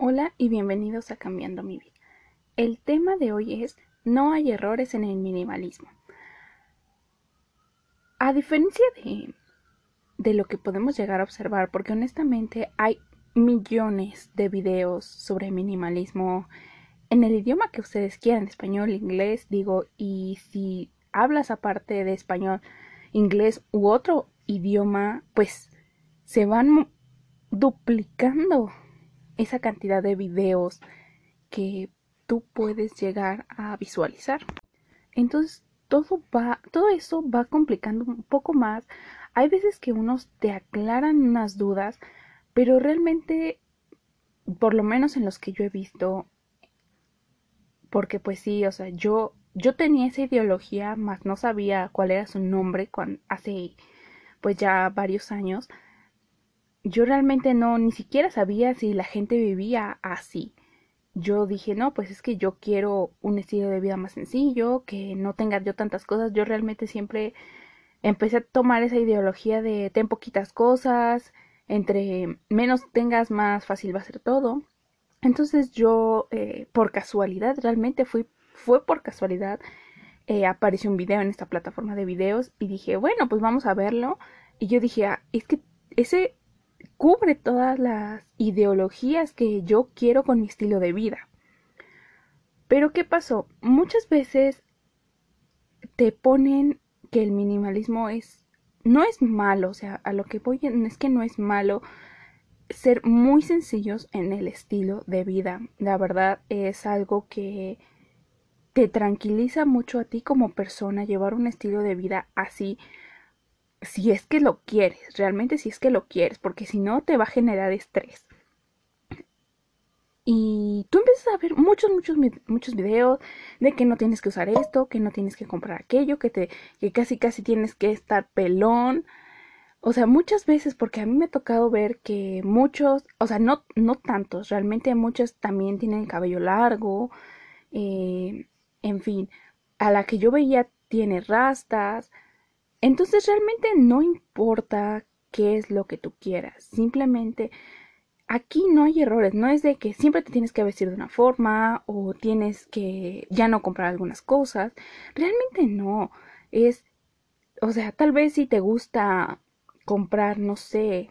Hola y bienvenidos a Cambiando mi vida. El tema de hoy es No hay errores en el minimalismo. A diferencia de, de lo que podemos llegar a observar, porque honestamente hay millones de videos sobre minimalismo en el idioma que ustedes quieran, español, inglés, digo, y si hablas aparte de español, inglés u otro idioma, pues se van duplicando esa cantidad de videos que tú puedes llegar a visualizar. Entonces, todo va, todo eso va complicando un poco más. Hay veces que unos te aclaran unas dudas, pero realmente, por lo menos en los que yo he visto, porque pues sí, o sea, yo, yo tenía esa ideología, más no sabía cuál era su nombre cuando, hace pues ya varios años yo realmente no, ni siquiera sabía si la gente vivía así. Yo dije, no, pues es que yo quiero un estilo de vida más sencillo, que no tenga yo tantas cosas. Yo realmente siempre empecé a tomar esa ideología de ten poquitas cosas, entre menos tengas, más fácil va a ser todo. Entonces yo, eh, por casualidad, realmente fui, fue por casualidad, eh, apareció un video en esta plataforma de videos y dije, bueno, pues vamos a verlo. Y yo dije, ah, es que ese cubre todas las ideologías que yo quiero con mi estilo de vida. Pero ¿qué pasó? Muchas veces te ponen que el minimalismo es no es malo, o sea, a lo que voy es que no es malo ser muy sencillos en el estilo de vida. La verdad es algo que te tranquiliza mucho a ti como persona llevar un estilo de vida así si es que lo quieres, realmente si es que lo quieres, porque si no te va a generar estrés. Y tú empiezas a ver muchos, muchos, muchos videos de que no tienes que usar esto, que no tienes que comprar aquello, que te, que casi casi tienes que estar pelón. O sea, muchas veces, porque a mí me ha tocado ver que muchos, o sea, no, no tantos, realmente muchos también tienen cabello largo, eh, en fin, a la que yo veía tiene rastas, entonces realmente no importa qué es lo que tú quieras, simplemente aquí no hay errores, no es de que siempre te tienes que vestir de una forma o tienes que ya no comprar algunas cosas, realmente no, es, o sea, tal vez si te gusta comprar, no sé,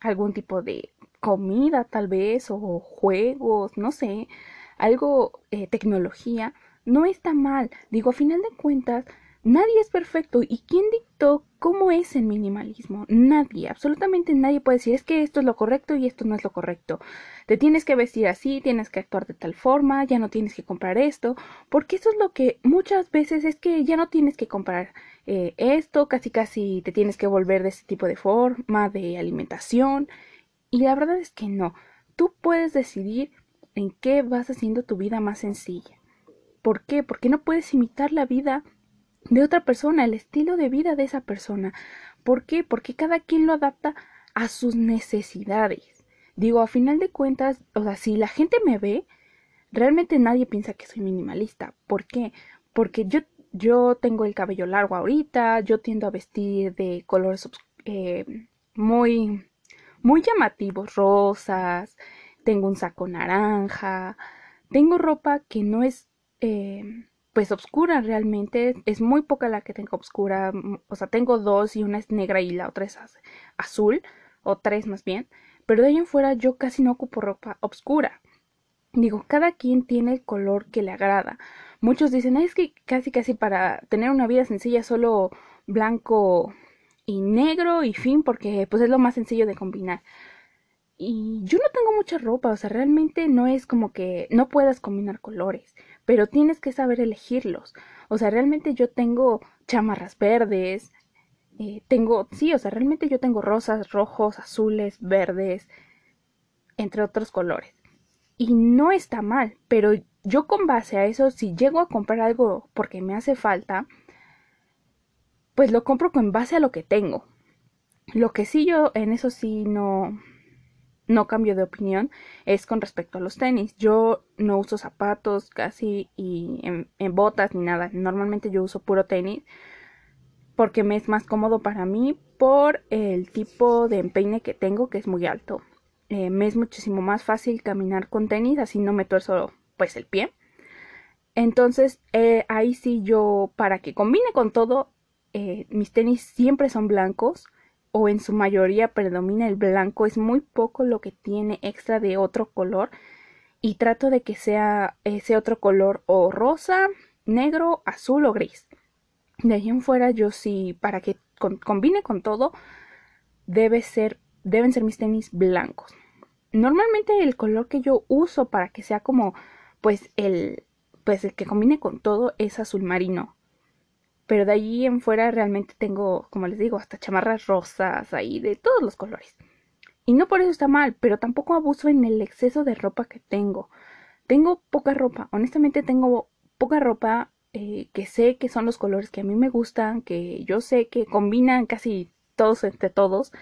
algún tipo de comida tal vez o juegos, no sé, algo, eh, tecnología, no está mal, digo, a final de cuentas, Nadie es perfecto. ¿Y quién dictó cómo es el minimalismo? Nadie, absolutamente nadie puede decir es que esto es lo correcto y esto no es lo correcto. Te tienes que vestir así, tienes que actuar de tal forma, ya no tienes que comprar esto, porque eso es lo que muchas veces es que ya no tienes que comprar eh, esto, casi casi te tienes que volver de ese tipo de forma, de alimentación. Y la verdad es que no. Tú puedes decidir en qué vas haciendo tu vida más sencilla. ¿Por qué? Porque no puedes imitar la vida de otra persona, el estilo de vida de esa persona. ¿Por qué? Porque cada quien lo adapta a sus necesidades. Digo, a final de cuentas, o sea, si la gente me ve, realmente nadie piensa que soy minimalista. ¿Por qué? Porque yo, yo tengo el cabello largo ahorita, yo tiendo a vestir de colores eh, muy, muy llamativos, rosas, tengo un saco naranja, tengo ropa que no es... Eh, pues oscura realmente, es muy poca la que tengo oscura, mm, o sea, tengo dos y una es negra y la otra es azul, o tres más bien, pero de ahí en fuera yo casi no ocupo ropa oscura. Digo, cada quien tiene el color que le agrada. Muchos dicen, es que casi casi para tener una vida sencilla solo blanco y negro y fin, porque pues es lo más sencillo de combinar. Y yo no tengo mucha ropa, o sea, realmente no es como que no puedas combinar colores pero tienes que saber elegirlos. O sea, realmente yo tengo chamarras verdes, eh, tengo, sí, o sea, realmente yo tengo rosas, rojos, azules, verdes, entre otros colores. Y no está mal, pero yo con base a eso, si llego a comprar algo porque me hace falta, pues lo compro con base a lo que tengo. Lo que sí yo en eso sí no, no cambio de opinión es con respecto a los tenis. Yo no uso zapatos casi y en, botas ni nada. Normalmente yo uso puro tenis porque me es más cómodo para mí por el tipo de empeine que tengo que es muy alto. eh, me es muchísimo más fácil caminar con tenis, así no me tuerzo pues el pie. Entonces eh, ahí sí yo, para que combine con todo, eh, mis tenis siempre son blancos o en su mayoría predomina el blanco, es muy poco lo que tiene extra de otro color y trato de que sea ese otro color o rosa, negro, azul o gris. De ahí en fuera yo sí, para que combine con todo, debe ser, deben ser mis tenis blancos. Normalmente el color que yo uso para que sea como pues el pues el que combine con todo es azul marino. Pero de ahí en fuera realmente tengo, como les digo, hasta chamarras rosas ahí de todos los colores. Y no por eso está mal, pero tampoco abuso en el exceso de ropa que tengo. Tengo poca ropa, honestamente tengo poca ropa eh, que sé que son los colores que a mí me gustan, que yo sé que combinan casi todos entre todos.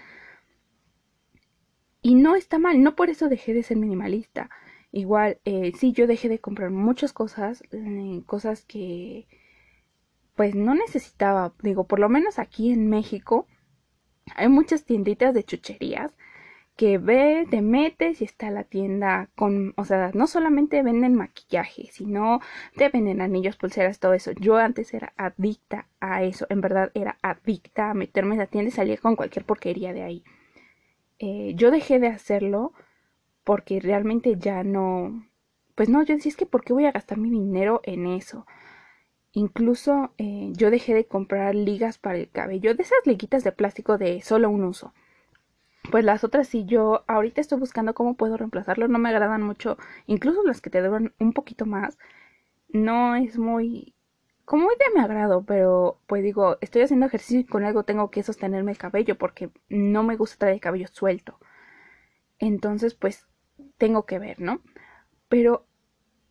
Y no está mal, no por eso dejé de ser minimalista. Igual, eh, sí, yo dejé de comprar muchas cosas, eh, cosas que pues no necesitaba. Digo, por lo menos aquí en México hay muchas tienditas de chucherías que ve, te metes y está la tienda con, o sea, no solamente venden maquillaje, sino te venden anillos, pulseras, todo eso. Yo antes era adicta a eso, en verdad era adicta a meterme en la tienda y salir con cualquier porquería de ahí. Eh, yo dejé de hacerlo porque realmente ya no, pues no, yo decía es que ¿por qué voy a gastar mi dinero en eso? Incluso eh, yo dejé de comprar ligas para el cabello, de esas liguitas de plástico de solo un uso pues las otras sí yo ahorita estoy buscando cómo puedo reemplazarlo, no me agradan mucho, incluso las que te duran un poquito más, no es muy como muy de mi agrado, pero pues digo, estoy haciendo ejercicio y con algo tengo que sostenerme el cabello porque no me gusta traer el cabello suelto. Entonces, pues tengo que ver, ¿no? Pero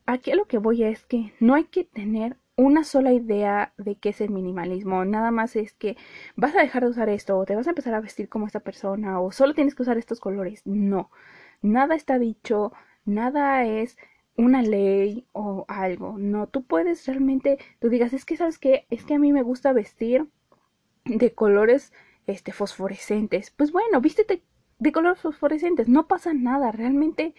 aquí a lo que voy es que no hay que tener una sola idea de qué es el minimalismo. Nada más es que vas a dejar de usar esto o te vas a empezar a vestir como esta persona o solo tienes que usar estos colores. No, nada está dicho, nada es una ley o algo. No, tú puedes realmente, tú digas, es que sabes que es que a mí me gusta vestir de colores este fosforescentes. Pues bueno, vístete de colores fosforescentes, no pasa nada, realmente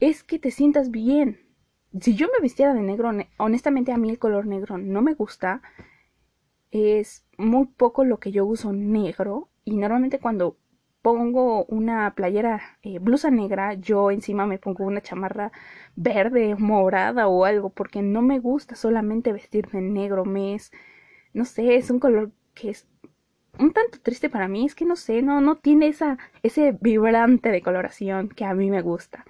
es que te sientas bien si yo me vistiera de negro, honestamente a mí el color negro no me gusta. Es muy poco lo que yo uso negro. Y normalmente cuando pongo una playera eh, blusa negra, yo encima me pongo una chamarra verde, morada o algo, porque no me gusta solamente vestir de negro. Me es, no sé, es un color que es un tanto triste para mí. Es que no sé, no, no tiene esa, ese vibrante de coloración que a mí me gusta.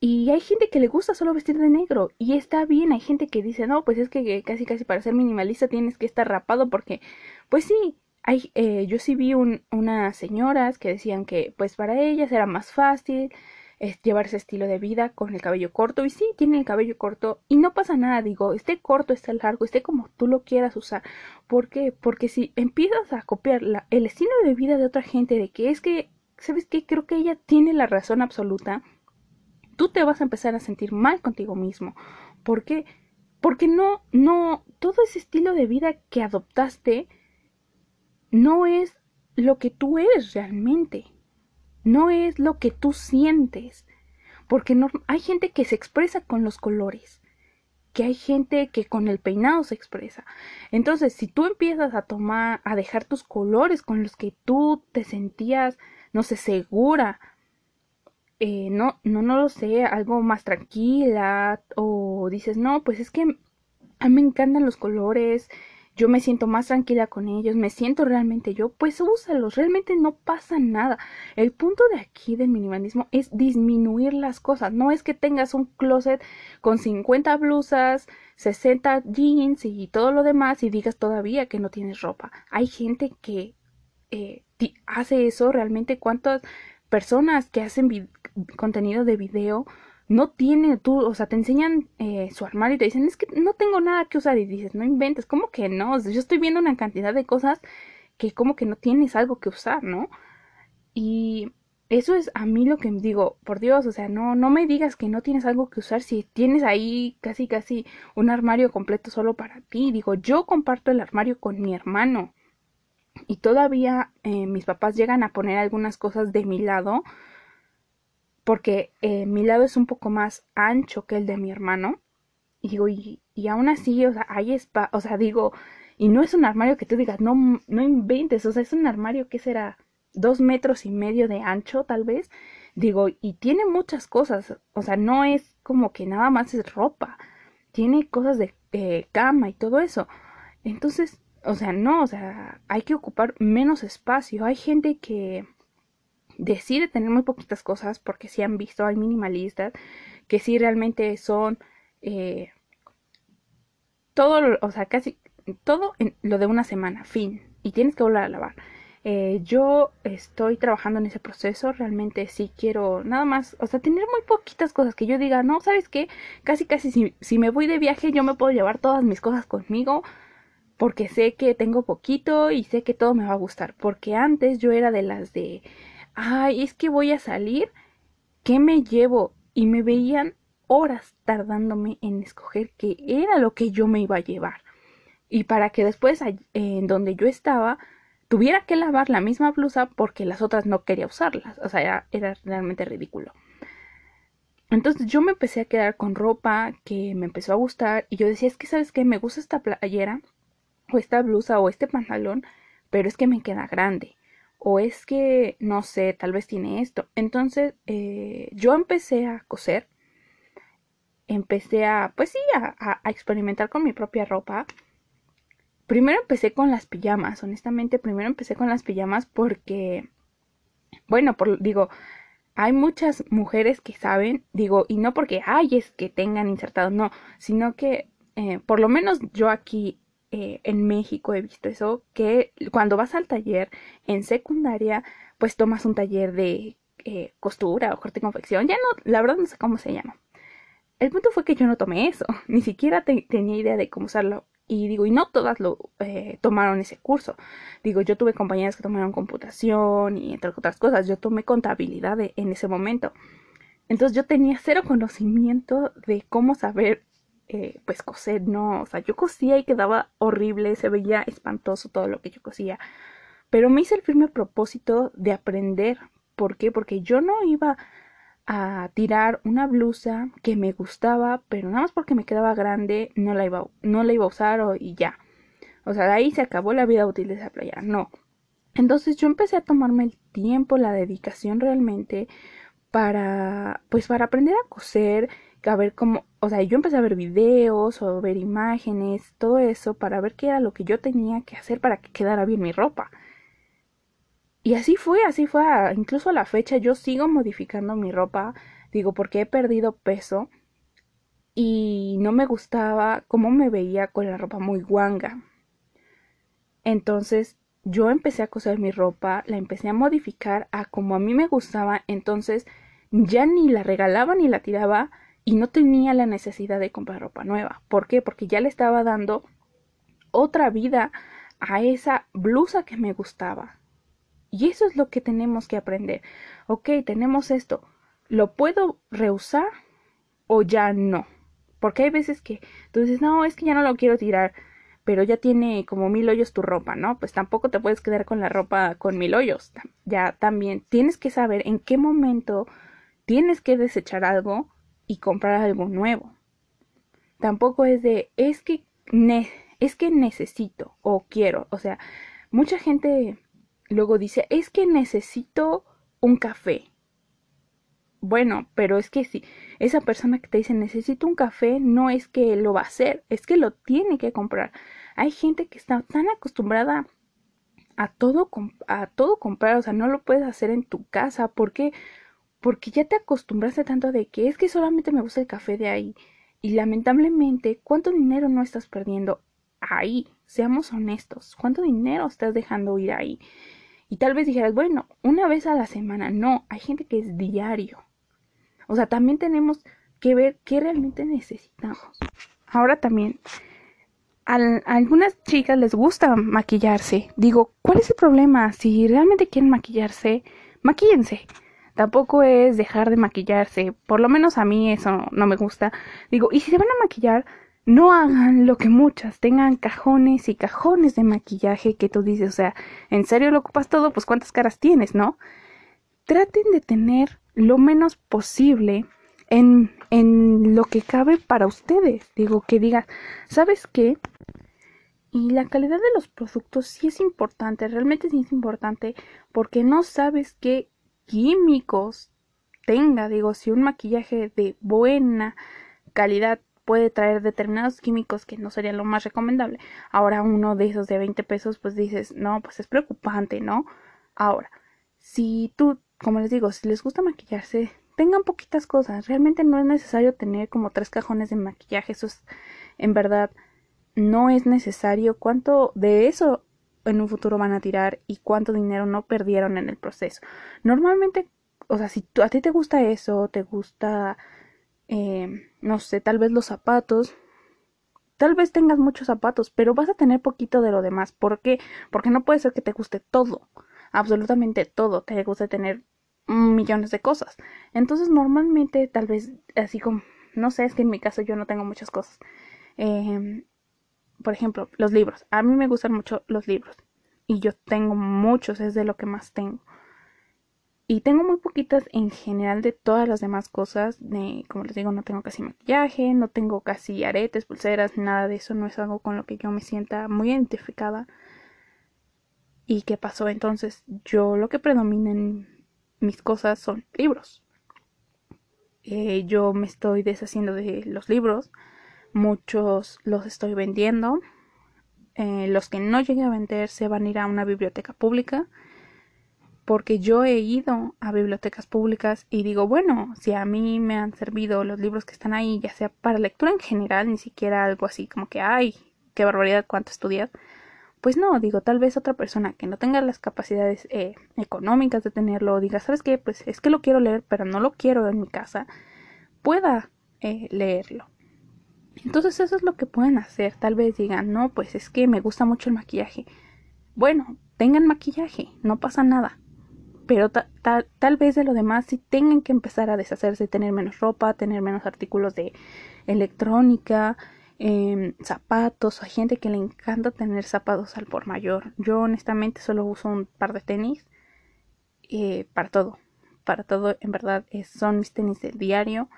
Y hay gente que le gusta solo vestir de negro y está bien, hay gente que dice, no, pues es que casi casi para ser minimalista tienes que estar rapado porque, pues sí, hay, eh, yo sí vi unas señoras que decían que pues para ellas era más fácil llevar ese estilo de vida con el cabello corto y sí, tiene el cabello corto y no pasa nada, digo, esté corto, esté largo, esté como tú lo quieras usar. ¿Por qué? Porque si empiezas a copiar el estilo de vida de otra gente, de que es que, ¿sabes qué? Creo que ella tiene la razón absoluta tú te vas a empezar a sentir mal contigo mismo. ¿Por qué? Porque no, no, todo ese estilo de vida que adoptaste no es lo que tú eres realmente. No es lo que tú sientes. Porque no, hay gente que se expresa con los colores. Que hay gente que con el peinado se expresa. Entonces, si tú empiezas a tomar, a dejar tus colores con los que tú te sentías, no sé, segura, eh, no, no, no lo sé, algo más tranquila o dices, no, pues es que a mí me encantan los colores, yo me siento más tranquila con ellos, me siento realmente yo, pues úsalos, realmente no pasa nada. El punto de aquí del minimalismo es disminuir las cosas, no es que tengas un closet con 50 blusas, 60 jeans y todo lo demás y digas todavía que no tienes ropa. Hay gente que eh, hace eso realmente, ¿cuántas personas que hacen contenido de video no tienen tú, o sea, te enseñan eh, su armario y te dicen, es que no tengo nada que usar y dices, no inventes, ¿cómo que no? yo estoy viendo una cantidad de cosas que como que no tienes algo que usar, ¿no? Y eso es a mí lo que digo, por Dios, o sea, no, no me digas que no tienes algo que usar si tienes ahí casi casi un armario completo solo para ti. Digo, yo comparto el armario con mi hermano. y todavía eh, mis papás llegan a poner algunas cosas de mi lado porque eh, mi lado es un poco más ancho que el de mi hermano y digo y, y aún así o sea hay spa o sea digo y no es un armario que tú digas no no inventes o sea es un armario que será dos metros y medio de ancho tal vez digo y tiene muchas cosas o sea no es como que nada más es ropa tiene cosas de, de cama y todo eso entonces o sea, no, o sea, hay que ocupar menos espacio. Hay gente que decide tener muy poquitas cosas porque si han visto, hay minimalistas que sí realmente son eh, todo, o sea, casi todo en lo de una semana, fin, y tienes que volver a lavar. Eh, yo estoy trabajando en ese proceso, realmente sí quiero nada más, o sea, tener muy poquitas cosas que yo diga, no, ¿sabes qué? Casi, casi si, si me voy de viaje yo me puedo llevar todas mis cosas conmigo porque sé que tengo poquito y sé que todo me va a gustar, porque antes yo era de las de, ay, es que voy a salir, ¿qué me llevo? Y me veían horas tardándome en escoger qué era lo que yo me iba a llevar. Y para que después, en donde yo estaba, tuviera que lavar la misma blusa porque las otras no quería usarlas. O sea, era, realmente ridículo. Entonces yo me empecé a quedar con ropa que me empezó a gustar y yo decía, es que sabes qué, me gusta esta playera o esta blusa o este pantalón, pero es que me queda grande. O es que, no sé, tal vez tiene esto. Entonces, eh, yo empecé a coser. Empecé a, pues sí, a, experimentar con mi propia ropa. Primero empecé con las pijamas, honestamente, primero empecé con las pijamas porque, bueno, por, digo, hay muchas mujeres que saben, digo, y no porque, ay, es que tengan insertado, no, sino que, eh, por lo menos yo aquí eh, en México he visto eso, que cuando vas al taller en secundaria, pues tomas un taller de eh, costura o corte y confección, ya no, la verdad no sé cómo se llama. El punto fue que yo no tomé eso, ni siquiera tenía idea de cómo usarlo. Y digo, y no todas lo eh, tomaron ese curso. Digo, yo tuve compañeras que tomaron computación y entre otras cosas, yo tomé contabilidad en ese momento. Entonces yo tenía cero conocimiento de cómo saber eh, pues coser, no, o sea, yo cosía y quedaba horrible, se veía espantoso todo lo que yo cosía, pero me hice el firme propósito de aprender, ¿por qué? Porque yo no iba a tirar una blusa que me gustaba, pero nada más porque me quedaba grande, no la iba, no la iba a usar y ya. O sea, de ahí se acabó la vida útil de esa playa, no. Entonces yo empecé a tomarme el tiempo, la dedicación realmente para, pues para aprender a coser a ver cómo, o sea, yo empecé a ver videos o ver imágenes, todo eso, para ver qué era lo que yo tenía que hacer para que quedara bien mi ropa. Y así fue, así fue, incluso a la fecha yo sigo modificando mi ropa, digo, porque he perdido peso y no me gustaba cómo me veía con la ropa muy guanga. Entonces yo empecé a coser mi ropa, la empecé a modificar a como a mí me gustaba, entonces ya ni la regalaba ni la tiraba, y no tenía la necesidad de comprar ropa nueva. ¿Por qué? Porque ya le estaba dando otra vida a esa blusa que me gustaba. Y eso es lo que tenemos que aprender. Ok, tenemos esto. ¿Lo puedo reusar o ya no? Porque hay veces que tú dices, no, es que ya no lo quiero tirar, pero ya tiene como mil hoyos tu ropa, ¿no? Pues tampoco te puedes quedar con la ropa con mil hoyos. Ya también tienes que saber en qué momento tienes que desechar algo y comprar algo nuevo. Tampoco es de es que es que necesito o quiero, o sea, mucha gente luego dice, "Es que necesito un café." Bueno, pero es que si esa persona que te dice necesito un café, no es que lo va a hacer, es que lo tiene que comprar. Hay gente que está tan acostumbrada a todo, a todo comprar, o sea, no lo puedes hacer en tu casa porque porque ya te acostumbraste tanto de que es que solamente me gusta el café de ahí. Y lamentablemente, ¿cuánto dinero no estás perdiendo ahí? Seamos honestos, ¿cuánto dinero estás dejando ir ahí? Y tal vez dijeras, bueno, una vez a la semana. No, hay gente que es diario. O sea, también tenemos que ver qué realmente necesitamos. Ahora también, a, algunas chicas les gusta maquillarse. Digo, ¿cuál es el problema? Si realmente quieren maquillarse, maquíllense. Tampoco es dejar de maquillarse. Por lo menos a mí eso no me gusta. Digo, y si se van a maquillar, no hagan lo que muchas, tengan cajones y cajones de maquillaje que tú dices, o sea, ¿en serio lo ocupas todo? Pues cuántas caras tienes, ¿no? Traten de tener lo menos posible en, en lo que cabe para ustedes. Digo, que digan, ¿sabes qué? Y la calidad de los productos sí es importante, realmente sí es importante, porque no sabes qué químicos tenga. Digo, si un maquillaje de buena calidad puede traer determinados químicos que no sería lo más recomendable. Ahora uno de esos de 20 pesos, pues dices, no, pues es preocupante, ¿no? Ahora, si tú, como les digo, si les gusta maquillarse, tengan poquitas cosas. Realmente no es necesario tener como tres cajones de maquillaje. Eso es, en verdad, no es necesario. ¿Cuánto de eso en un futuro van a tirar y cuánto dinero no perdieron en el proceso? Normalmente, o sea, si a ti te gusta eso, te gusta eh, no sé, tal vez los zapatos. Tal vez tengas muchos zapatos, pero vas a tener poquito de lo demás. ¿Por qué? Porque no puede ser que te guste todo, absolutamente todo. Te guste tener millones de cosas. Entonces, normalmente, tal vez, así como, no sé, es que en mi caso yo no tengo muchas cosas. Em, por ejemplo, los libros. A mí me gustan mucho los libros. Y yo tengo muchos, es de lo que más tengo. Y tengo muy poquitas en general de todas las demás cosas. De, como les digo, no tengo casi maquillaje, no tengo casi aretes, pulseras, nada de eso. No es algo con lo que yo me sienta muy identificada. ¿Y qué pasó? Entonces, yo lo que predomina en mis cosas son libros. Eh, yo me estoy deshaciendo de los libros. Muchos los estoy vendiendo. Eh, los que no llegue a vender se van a ir a una biblioteca pública porque yo he ido a bibliotecas públicas y digo, bueno, si a mí me han servido los libros que están ahí, ya sea para lectura en general, ni siquiera algo así como que, ay, qué barbaridad, cuánto estudias, pues no, digo, tal vez otra persona que no tenga las capacidades eh, económicas de tenerlo, diga, ¿sabes qué? Pues es que lo quiero leer, pero no lo quiero en mi casa, pueda eh, leerlo. Entonces eso es lo que pueden hacer. Tal vez digan, no, pues es que me gusta mucho el maquillaje. Bueno, tengan maquillaje, no pasa nada pero tal vez de lo demás sí tengan que empezar a deshacerse, tener menos ropa, tener menos artículos de electrónica, em, zapatos. Hay gente que le encanta tener zapatos al por mayor. Yo honestamente solo uso un par de tenis eh, para todo. Para todo, en verdad, son mis tenis del diario.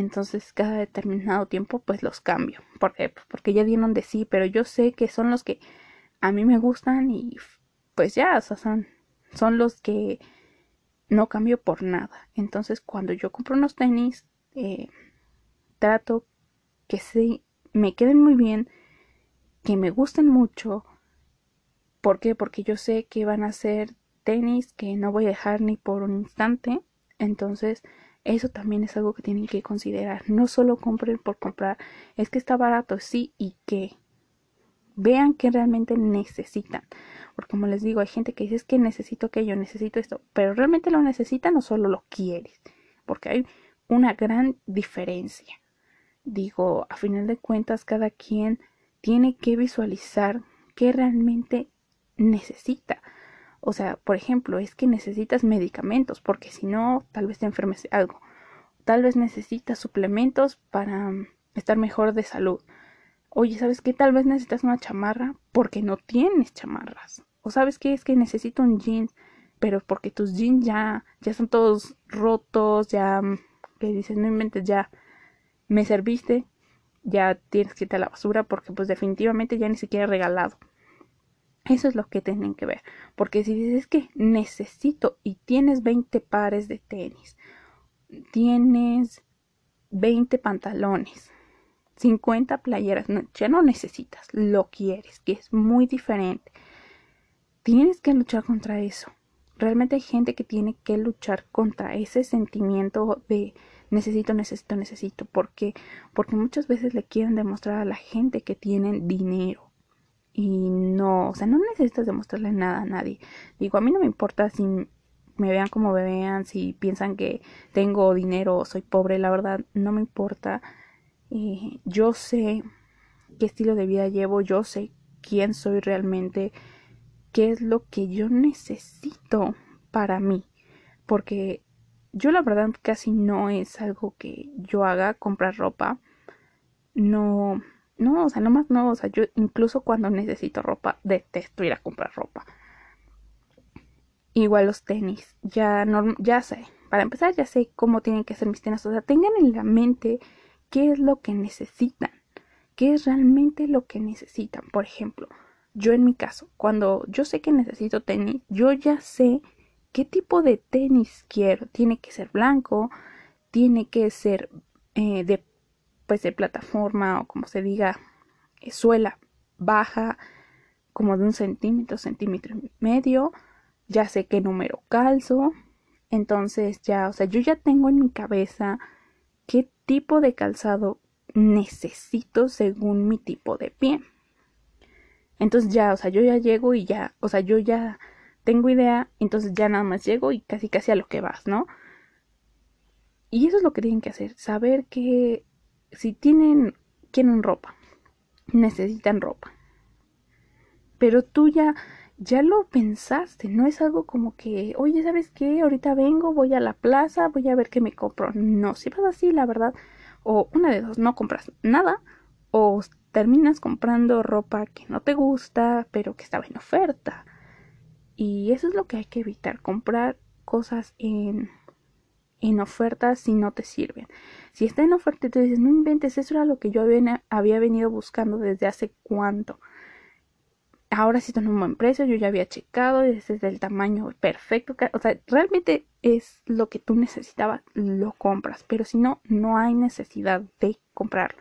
Entonces, cada determinado tiempo, pues los cambio. ¿Por Porque ya dieron de sí, pero yo sé que son los que a mí me gustan y pues ya, o sea, son son los que no cambio por nada. Entonces, cuando yo compro unos tenis, eh, trato que se me queden muy bien, que me gusten mucho. ¿Por qué? Porque yo sé que van a ser tenis que no voy a dejar ni por un instante. Entonces, eso también es algo que tienen que considerar. No solo compren por comprar. Es que está barato, sí, y que vean que realmente necesitan. Porque como les digo, hay gente que dice es que necesito aquello, necesito esto, pero realmente lo necesitan o solo lo quieres. Porque hay una gran diferencia. Digo, a final de cuentas, cada quien tiene que visualizar qué realmente necesita. O sea, por ejemplo, es que necesitas medicamentos, porque si no, tal vez te enfermes algo. Tal vez necesitas suplementos para estar mejor de salud. Oye, ¿sabes qué? Tal vez necesitas una chamarra porque no tienes chamarras. O sabes qué? Es que necesito un jeans, pero porque tus jeans ya, ya son todos rotos, ya, mm, que dices, no inventes, ya me serviste, ya tienes que irte a la basura porque pues definitivamente ya ni siquiera he regalado. Eso es lo que tienen que ver. Porque si dices que necesito y tienes 20 pares de tenis, tienes 20 pantalones, 50 playeras, ya no necesitas, lo quieres, que es muy diferente. Tienes que luchar contra eso. Realmente hay gente que tiene que luchar contra ese sentimiento de necesito, necesito, necesito. ¿Por qué? Porque muchas veces le quieren demostrar a la gente que tienen dinero. Y no, o sea, no necesitas demostrarle nada a nadie. Digo, a mí no me importa si me vean como me vean, si piensan que tengo dinero o soy pobre, la verdad, no me importa. Eh, yo sé qué estilo de vida llevo, yo sé quién soy realmente qué es lo que yo necesito para mí. Porque yo la verdad casi no es algo que yo haga, comprar ropa. No, no, o sea, nomás no, o sea, yo incluso cuando necesito ropa, detesto ir a comprar ropa. Igual los tenis, ya, no, ya sé, para empezar ya sé cómo tienen que ser mis tenis, o sea, tengan en la mente qué es lo que necesitan, qué es realmente lo que necesitan. Por ejemplo, yo en mi caso, cuando yo sé que necesito tenis, yo ya sé qué tipo de tenis quiero. Tiene que ser blanco, tiene que ser eh, de, pues de plataforma o como se diga, eh, suela baja, como de un centímetro, centímetro y medio. Ya sé qué número calzo. Entonces ya, o sea, yo ya tengo en mi cabeza qué tipo de calzado necesito según mi tipo de pie. Entonces ya, o sea, yo ya llego y ya, o sea, yo ya tengo idea, entonces ya nada más llego y casi casi a lo que vas, ¿no? Y eso es lo que tienen que hacer, saber que si tienen, quieren ropa, necesitan ropa. Pero tú ya, ya lo pensaste, no es algo como que, oye, ¿sabes qué? Ahorita vengo, voy a la plaza, voy a ver qué me compro. No, si vas así, la verdad, o una de dos, no compras nada, o terminas comprando ropa que no te gusta, pero que estaba en oferta. Y eso es lo que hay que evitar, comprar cosas en, en ofertas si no te sirven. Si está en oferta y te dices, no inventes, eso era lo que yo había, venido buscando desde hace cuánto. Ahora sí tiene un buen precio, yo ya había checado, ese es el tamaño perfecto. O sea, realmente es lo que tú necesitabas, lo compras. Pero si no, no hay necesidad de comprarlo.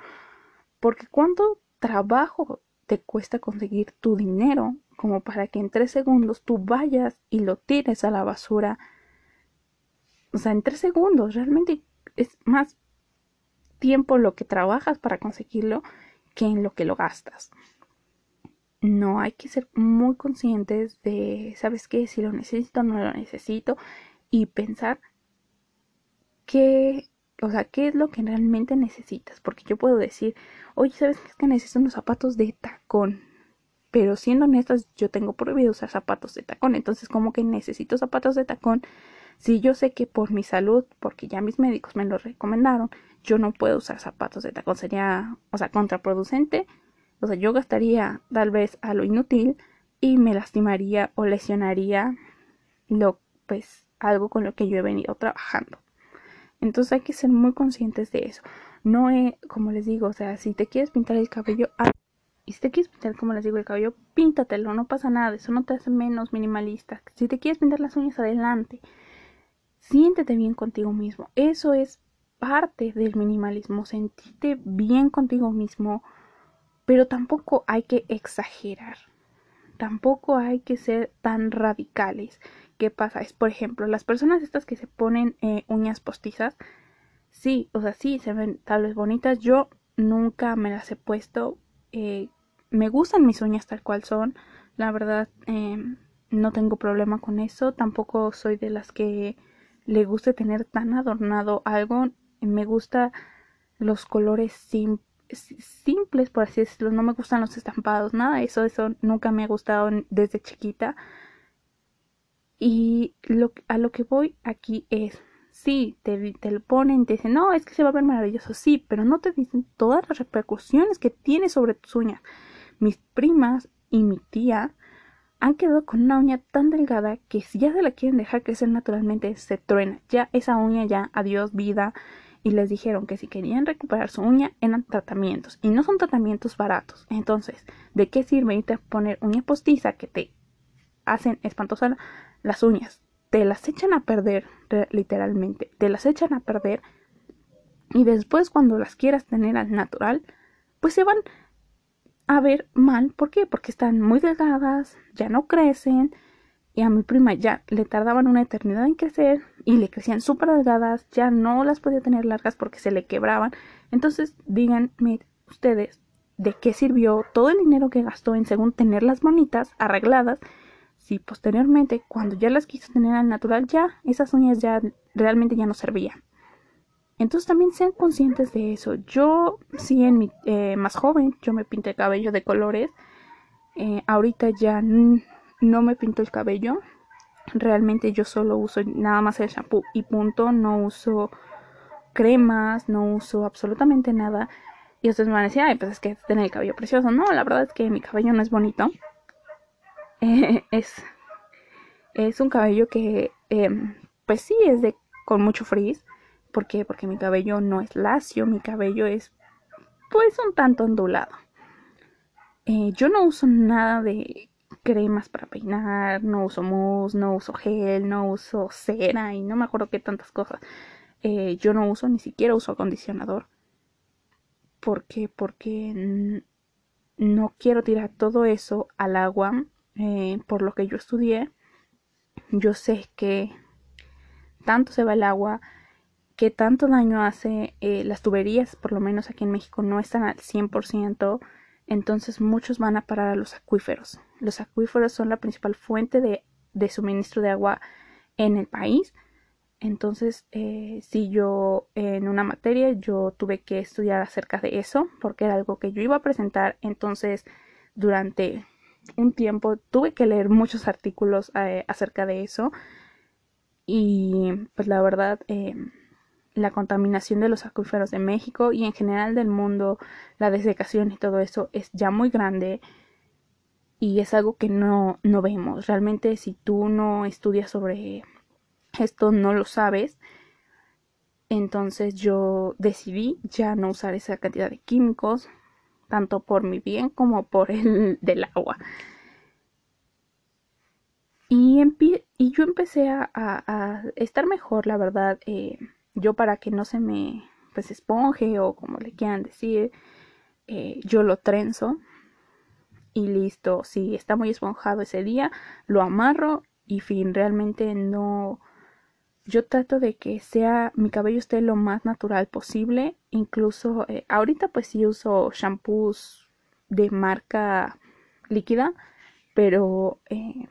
Porque cuánto trabajo te cuesta conseguir tu dinero como para que en tres segundos tú vayas y lo tires a la basura. O sea, en tres segundos realmente es más tiempo lo que trabajas para conseguirlo que en lo que lo gastas. No hay que ser muy conscientes de, ¿sabes qué? Si lo necesito no lo necesito y pensar que o sea, ¿qué es lo que realmente necesitas? Porque yo puedo decir, oye, ¿sabes qué es que necesito unos zapatos de tacón? Pero siendo honestas, yo tengo prohibido usar zapatos de tacón. Entonces, como que necesito zapatos de tacón? Si yo sé que por mi salud, porque ya mis médicos me lo recomendaron, yo no puedo usar zapatos de tacón. Sería, o sea, contraproducente. O sea, yo gastaría tal vez a lo inútil y me lastimaría o lesionaría lo, pues, algo con lo que yo he venido trabajando. Entonces hay que ser muy conscientes de eso. No es, como les digo, o sea, si te quieres pintar el cabello, y si te quieres pintar, como les digo, el cabello, píntatelo, no pasa nada, eso no te hace menos minimalista. Si te quieres pintar las uñas, adelante. Siéntete bien contigo mismo. Eso es parte del minimalismo, sentirte bien contigo mismo, pero tampoco hay que exagerar. Tampoco hay que ser tan radicales. ¿qué pasa? Es, por ejemplo, las personas estas que se ponen eh, uñas postizas, sí, o sea, sí, se ven tal vez bonitas. Yo nunca me las he puesto. Eh, me gustan mis uñas tal cual son. La verdad, em, no tengo problema con eso. Tampoco soy de las que le guste tener tan adornado algo. Me gusta los colores simples, por así decirlo. No me gustan los estampados, nada. Eso, eso nunca me ha gustado desde chiquita. Y lo, a lo que voy aquí es, sí, te, te lo ponen, te dicen, no, es que se va a ver maravilloso, sí, pero no te dicen todas las repercusiones que tiene sobre tus uñas. Mis primas y mi tía han quedado con una uña tan delgada que si ya se la quieren dejar crecer naturalmente, se truena. Ya esa uña ya, adiós vida. Y les dijeron que si querían recuperar su uña eran tratamientos. Y no son tratamientos baratos. Entonces, ¿de qué sirve irte a poner uña postiza que te hacen espantosa las uñas, te las echan a perder, literalmente, te las echan a perder y después cuando las quieras tener al natural, pues se van a ver mal. ¿Por qué? Porque están muy delgadas, ya no crecen. Y a mi prima ya le tardaban una eternidad en crecer y le crecían súper delgadas, ya no las podía tener largas porque se le quebraban. Entonces, díganme ustedes de qué sirvió todo el dinero que gastó en según tenerlas bonitas, arregladas, si posteriormente, cuando ya las quiso tener al natural, ya esas uñas ya realmente ya no servían. Entonces también sean conscientes de eso. Yo, sí, en mi eh, más joven, yo me pinté el cabello de colores. Eh, ahorita ya no me pinto el cabello. Realmente yo solo uso nada más el shampoo y punto. No uso cremas, no uso absolutamente nada. Y ustedes me van a decir, ay, pues es que tiene el cabello precioso. No, la verdad es que mi cabello no es bonito. es, es un cabello que, em, pues sí, es de con mucho frizz. ¿Por qué? Porque mi cabello no es lacio, mi cabello es, pues, un tanto ondulado. Eh, yo no uso nada de cremas para peinar, no uso mousse, no uso gel, no uso cera y no me acuerdo qué tantas cosas. Eh, yo no uso, ni siquiera uso acondicionador. ¿Por qué? Porque no quiero tirar todo eso al agua eh, por lo que yo estudié. Yo sé que tanto se va el agua, que tanto daño hace eh, las tuberías, por lo menos aquí en México no están al 100%, entonces muchos van a parar a los acuíferos. Los acuíferos son la principal fuente de, de suministro de agua en el país entonces, eh, si yo en una materia yo tuve que estudiar acerca de eso, porque era algo que yo iba a presentar, entonces durante un tiempo tuve que leer muchos artículos eh, acerca de eso y pues la verdad eh, la contaminación de los acuíferos de México y en general del mundo, la desecación y todo eso es ya muy grande y es algo que no, no vemos. Realmente si tú no estudias sobre esto no lo sabes. Entonces yo decidí ya no usar esa cantidad de químicos, tanto por mi bien como por el del agua. Y, y yo empecé a, estar mejor, la verdad. Eh, yo para que no se me pues esponje o como le quieran decir, eh, yo lo trenzo y listo. Si está muy esponjado ese día, lo amarro y fin, realmente no yo trato de que sea mi cabello esté lo más natural posible incluso eh, ahorita pues sí uso shampoos de marca líquida pero eh,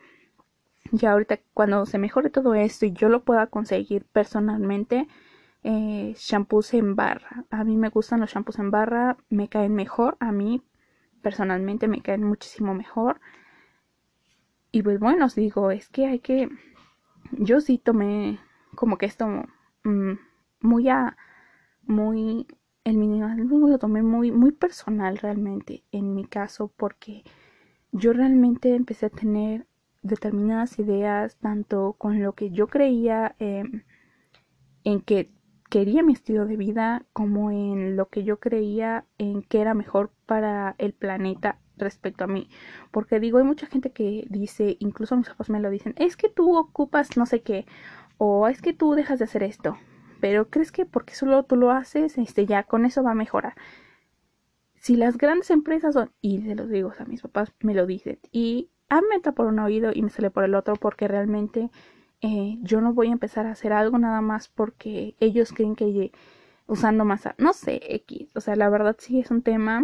ya ahorita cuando se mejore todo esto y yo lo pueda conseguir personalmente eh, shampoos en barra. A mí me gustan los shampoos en barra me caen mejor a mí personalmente me caen muchísimo mejor. Y pues bueno os digo es que hay que yo sí tomé como que esto mm, muy a muy el minimalismo lo tomé muy muy personal realmente en mi caso porque yo realmente empecé a tener determinadas ideas tanto con lo que yo creía em, en que quería mi estilo de vida como en lo que yo creía en que era mejor para el planeta respecto a mí. Porque digo, hay mucha gente que dice, incluso mis papás me lo dicen, es que tú ocupas no sé qué, o es que tú dejas de hacer esto, pero crees que porque solo tú lo haces, este, ya con eso va a mejorar. Si las grandes empresas son, y se los digo, a mis papás me lo dicen, y a mí me entra por un oído y me sale por el otro porque realmente eh, yo no voy a empezar a hacer algo nada más porque ellos creen que usando más, no sé, X, o sea, la verdad sí es un tema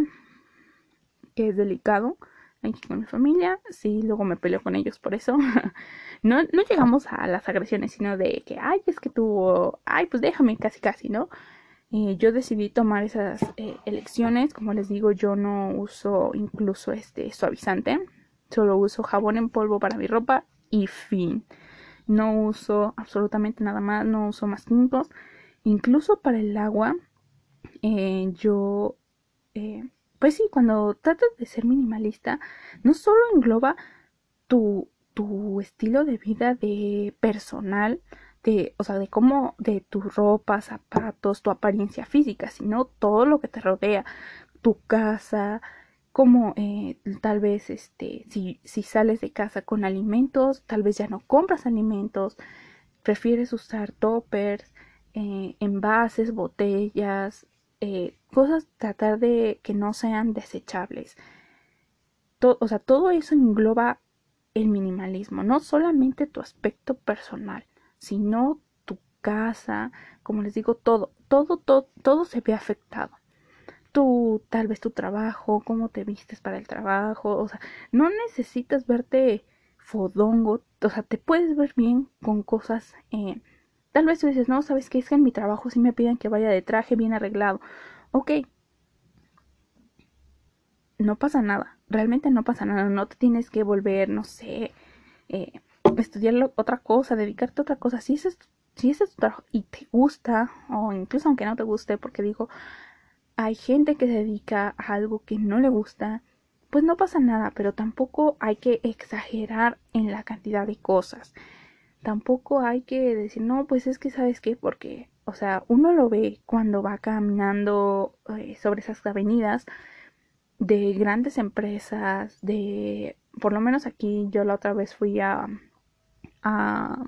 que es delicado aquí con mi familia, sí, luego me peleo con ellos por eso. no, no llegamos a las agresiones, sino de que, ay, es que tú, ay, pues déjame casi casi, ¿no? Yo decidí tomar esas eh, elecciones, como les digo, yo no uso incluso este suavizante, solo uso jabón en polvo para mi ropa y fin. No uso absolutamente nada más, no uso más químicos. Incluso para el agua, eh, yo pues sí, cuando tratas de ser minimalista, no solo engloba tu, tu estilo de vida de personal, de, o sea, de cómo, de tu ropa, zapatos, tu apariencia física, sino todo lo que te rodea, tu casa, como eh, tal vez este, si, si sales de casa con alimentos, tal vez ya no compras alimentos, prefieres usar toppers, eh, envases, botellas, eh, cosas tratar de que no sean desechables. o sea, todo eso engloba el minimalismo, no solamente tu aspecto personal, sino tu casa, como les digo, todo, todo, todo, todo se ve afectado. Tú, tal vez tu trabajo, cómo te vistes para el trabajo, o sea, no necesitas verte fodongo, o sea, te puedes ver bien con cosas eh, Tal vez tú dices, no, sabes que es que en mi trabajo sí me piden que vaya de traje bien arreglado. Ok. No pasa nada. Realmente no pasa nada. No te tienes que volver, no sé, eh, estudiar otra cosa, dedicarte a otra cosa. Si ese, es, si es tu trabajo y te gusta, o incluso aunque no te guste, porque digo, hay gente que se dedica a algo que no le gusta, pues no pasa nada, pero tampoco hay que exagerar en la cantidad de cosas. Tampoco hay que decir, no, pues es que sabes qué, porque, o sea, uno lo ve cuando va caminando eh, sobre esas avenidas de grandes empresas, de, por lo menos aquí yo la otra vez fui a, a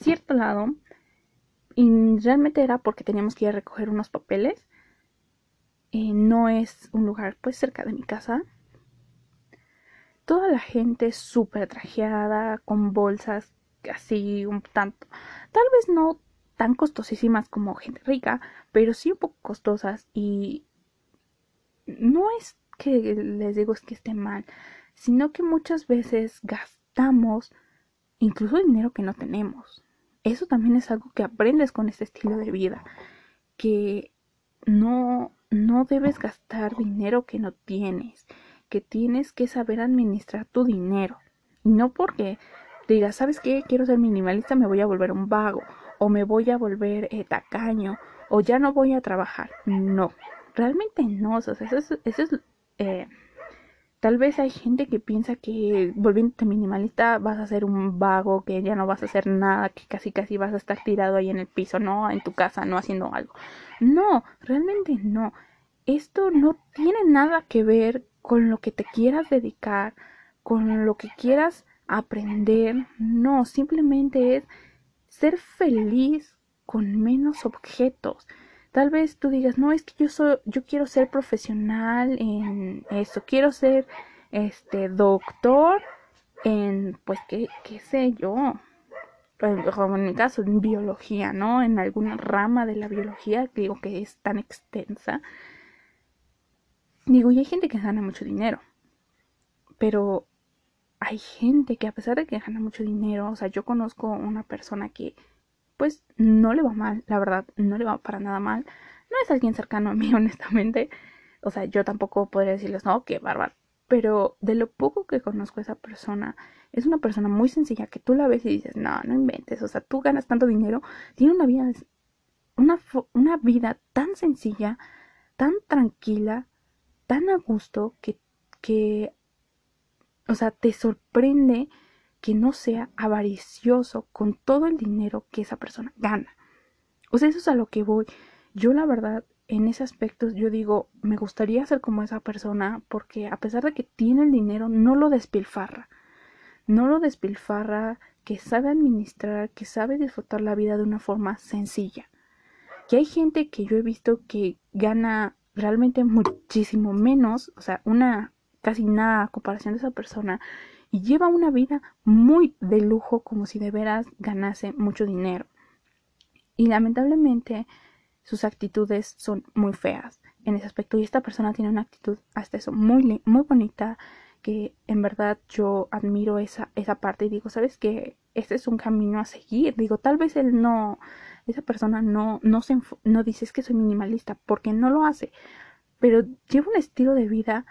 cierto lado y realmente era porque teníamos que ir a recoger unos papeles. Eh, no es un lugar pues cerca de mi casa. Toda la gente súper trajeada, con bolsas así un tanto, tal vez no tan costosísimas como gente rica, pero sí un poco costosas y no es que les digo es que esté mal, sino que muchas veces gastamos incluso dinero que no tenemos eso también es algo que aprendes con este estilo de vida, que no, no debes gastar dinero que no tienes, que tienes que saber administrar tu dinero. Y no porque digas, ¿sabes qué? Quiero ser minimalista, me voy a volver un vago, o me voy a volver eh, tacaño, o ya no voy a trabajar. No, realmente no, o sea, eso es, eso es eh, Tal vez hay gente que piensa que volviéndote minimalista vas a ser un vago, que ya no vas a hacer nada, que casi casi vas a estar tirado ahí en el piso, no, en tu casa, no haciendo algo. No, realmente no. Esto no tiene nada que ver con lo que te quieras dedicar, con lo que quieras aprender. No, simplemente es ser feliz con menos objetos. Tal vez tú digas, no, es que yo soy, yo quiero ser profesional en eso, quiero ser este doctor en, pues, qué, qué sé yo, como en mi caso, en biología, ¿no? En alguna rama de la biología, digo que es tan extensa. Digo, y hay gente que gana mucho dinero, pero hay gente que a pesar de que gana mucho dinero, o sea, yo conozco una persona que pues no le va mal, la verdad, no le va para nada mal. No es alguien cercano a mí, honestamente. O sea, yo tampoco podría decirles, no, qué bárbaro. Pero de lo poco que conozco a esa persona, es una persona muy sencilla que tú la ves y dices, no, no inventes. O sea, tú ganas tanto dinero, tiene una vida, una, una vida tan sencilla, tan tranquila, tan a gusto, que, que, o sea, te sorprende que no sea avaricioso con todo el dinero que esa persona gana. O sea, eso es a lo que voy. Yo la verdad, en ese aspecto, yo digo, me gustaría ser como esa persona porque a pesar de que tiene el dinero, no lo despilfarra. No lo despilfarra, que sabe administrar, que sabe disfrutar la vida de una forma sencilla. Que hay gente que yo he visto que gana realmente muchísimo menos, o sea, una casi nada a comparación de esa persona y lleva una vida muy de lujo como si de veras ganase mucho dinero. Y lamentablemente sus actitudes son muy feas en ese aspecto y esta persona tiene una actitud hasta eso muy muy bonita que en verdad yo admiro esa esa parte y digo, ¿sabes qué? Este es un camino a seguir. Digo, tal vez él no esa persona no no se no dice es que soy minimalista porque no lo hace, pero lleva un estilo de vida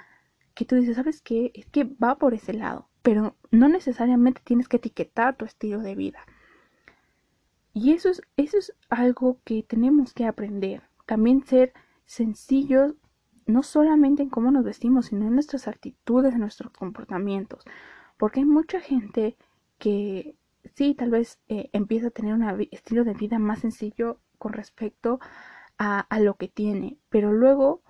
que tú dices, ¿sabes qué? Es que va por ese lado pero no necesariamente tienes que etiquetar tu estilo de vida. Y eso es, eso es algo que tenemos que aprender. También ser sencillos, no solamente en cómo nos vestimos, sino en nuestras actitudes, en nuestros comportamientos. Porque hay mucha gente que sí, tal vez eh, empieza a tener un estilo de vida más sencillo con respecto a, a lo que tiene. Pero luego,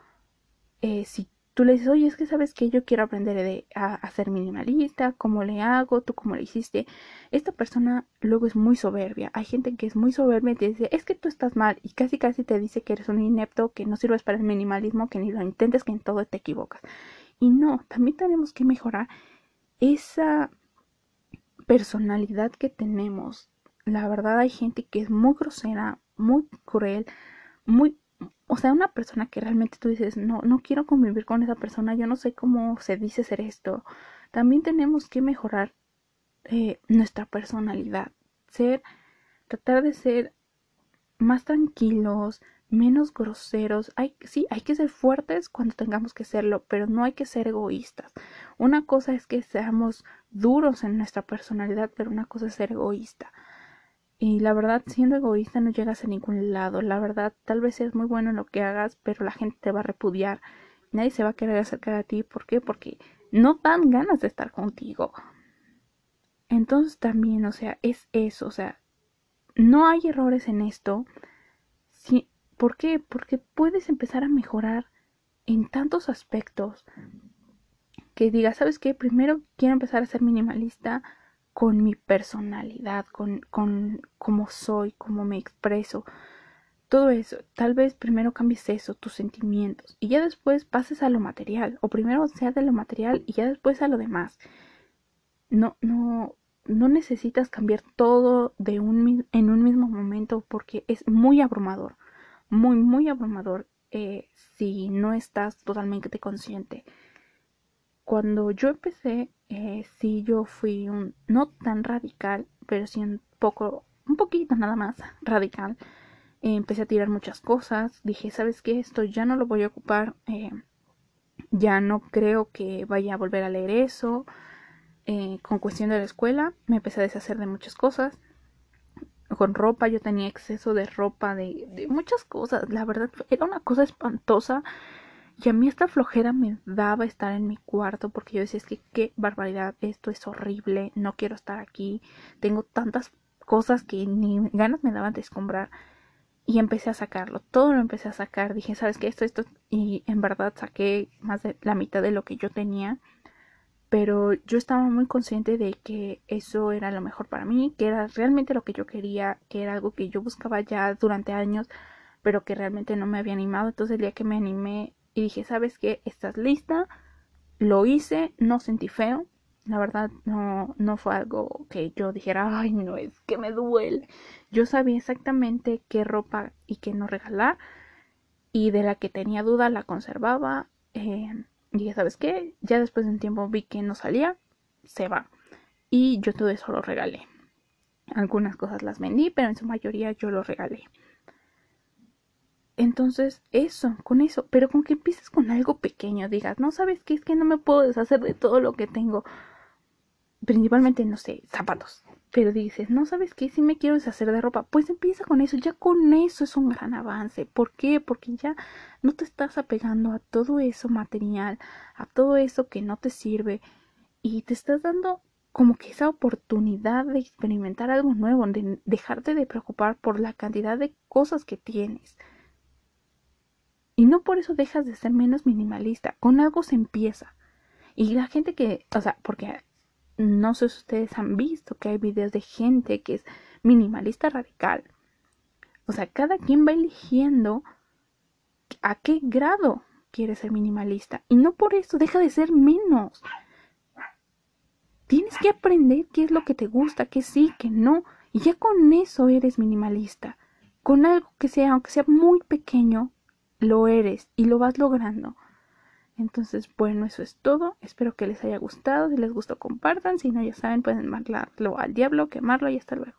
eh, si tú le dices, oye, es que sabes que yo quiero aprender a, ser minimalista, cómo le hago, tú cómo lo hiciste. Esta persona luego es muy soberbia. Hay gente que es muy soberbia y te dice, es que tú estás mal y casi casi te dice que eres un inepto, que no sirves para el minimalismo, que ni lo intentes, que en todo te equivocas. Y no, también tenemos que mejorar esa personalidad que tenemos. La verdad hay gente que es muy grosera, muy cruel, muy o sea, una persona que realmente tú dices, no, no quiero convivir con esa persona, yo no sé cómo se dice ser esto. También tenemos que mejorar eh, nuestra personalidad, ser, tratar de ser más tranquilos, menos groseros. Hay, sí, hay que ser fuertes cuando tengamos que serlo, pero no hay que ser egoístas. Una cosa es que seamos duros en nuestra personalidad, pero una cosa es ser egoísta. Y la verdad, siendo egoísta no llegas a ningún lado. La verdad, tal vez seas muy bueno en lo que hagas, pero la gente te va a repudiar. Nadie se va a querer acercar a ti. ¿Por qué? Porque no dan ganas de estar contigo. Entonces también, o sea, es eso. O sea, no hay errores en esto. Sí, ¿Por qué? Porque puedes empezar a mejorar en tantos aspectos que digas, ¿sabes qué? Primero quiero empezar a ser minimalista con mi personalidad, con, con cómo soy, cómo me expreso. Todo eso, tal vez primero cambies eso, tus sentimientos, y ya después pases a lo material, o primero sea de lo material y ya después a lo demás. No, no, no necesitas cambiar todo de un, en un mismo momento porque es muy abrumador muy, muy abrumador eh, si no estás totalmente consciente. Cuando yo empecé, eh, sí yo fui un, no tan radical, pero sí un poco, un poquito nada más radical. empecé a tirar muchas cosas, dije, ¿sabes qué? Esto ya no lo voy a ocupar, eh, ya no creo que vaya a volver a leer eso. con cuestión de la escuela, me empecé a deshacer de muchas cosas con ropa, yo tenía exceso de ropa, de, muchas cosas, la verdad era una cosa espantosa y a mí esta flojera me daba estar en mi cuarto porque yo decía es que qué barbaridad, esto es horrible, no quiero estar aquí, tengo tantas cosas que ni ganas me daban de escombrar y empecé a sacarlo, todo lo empecé a sacar, dije, ¿sabes qué? Esto, esto, y en verdad saqué más de la mitad de lo que yo tenía pero yo estaba muy consciente de que eso era lo mejor para mí, que era realmente lo que yo quería, que era algo que yo buscaba ya durante años, pero que realmente no me había animado. Entonces el día que me animé y dije, ¿sabes qué? ¿Estás lista? Lo hice, no sentí feo. La verdad no, no fue algo que yo dijera, ay, no, es que me duele. Yo sabía exactamente qué ropa y qué no regalar. Y de la que tenía duda la conservaba. Eh, y ¿sabes qué? Ya después de un tiempo vi que no salía, se va. Y yo todo eso lo regalé. Algunas cosas las vendí, pero en su mayoría yo lo regalé. Entonces, eso, con eso, pero con que empieces con algo pequeño, digas, no sabes qué es que no me puedo deshacer de todo lo que tengo. Principalmente, no sé, zapatos. Pero dices, no sabes qué, si me quiero deshacer de ropa, pues empieza con eso, ya con eso es un gran avance. ¿Por qué? Porque ya no te estás apegando a todo eso material, a todo eso que no te sirve y te estás dando como que esa oportunidad de experimentar algo nuevo, de dejarte de preocupar por la cantidad de cosas que tienes. Y no por eso dejas de ser menos minimalista, con algo se empieza. Y la gente que, o sea, porque no sé si ustedes han visto que hay videos de gente que es minimalista radical. O sea, cada quien va eligiendo a qué grado quiere ser minimalista. Y no por eso deja de ser menos. Tienes que aprender qué es lo que te gusta, qué sí, qué no. Y ya con eso eres minimalista. Con algo que sea, aunque sea muy pequeño, lo eres y lo vas logrando. Entonces, bueno, eso es todo. Espero que les haya gustado. Si les gustó, compartan. Si no, ya saben, pueden mandarlo al diablo, quemarlo y hasta luego.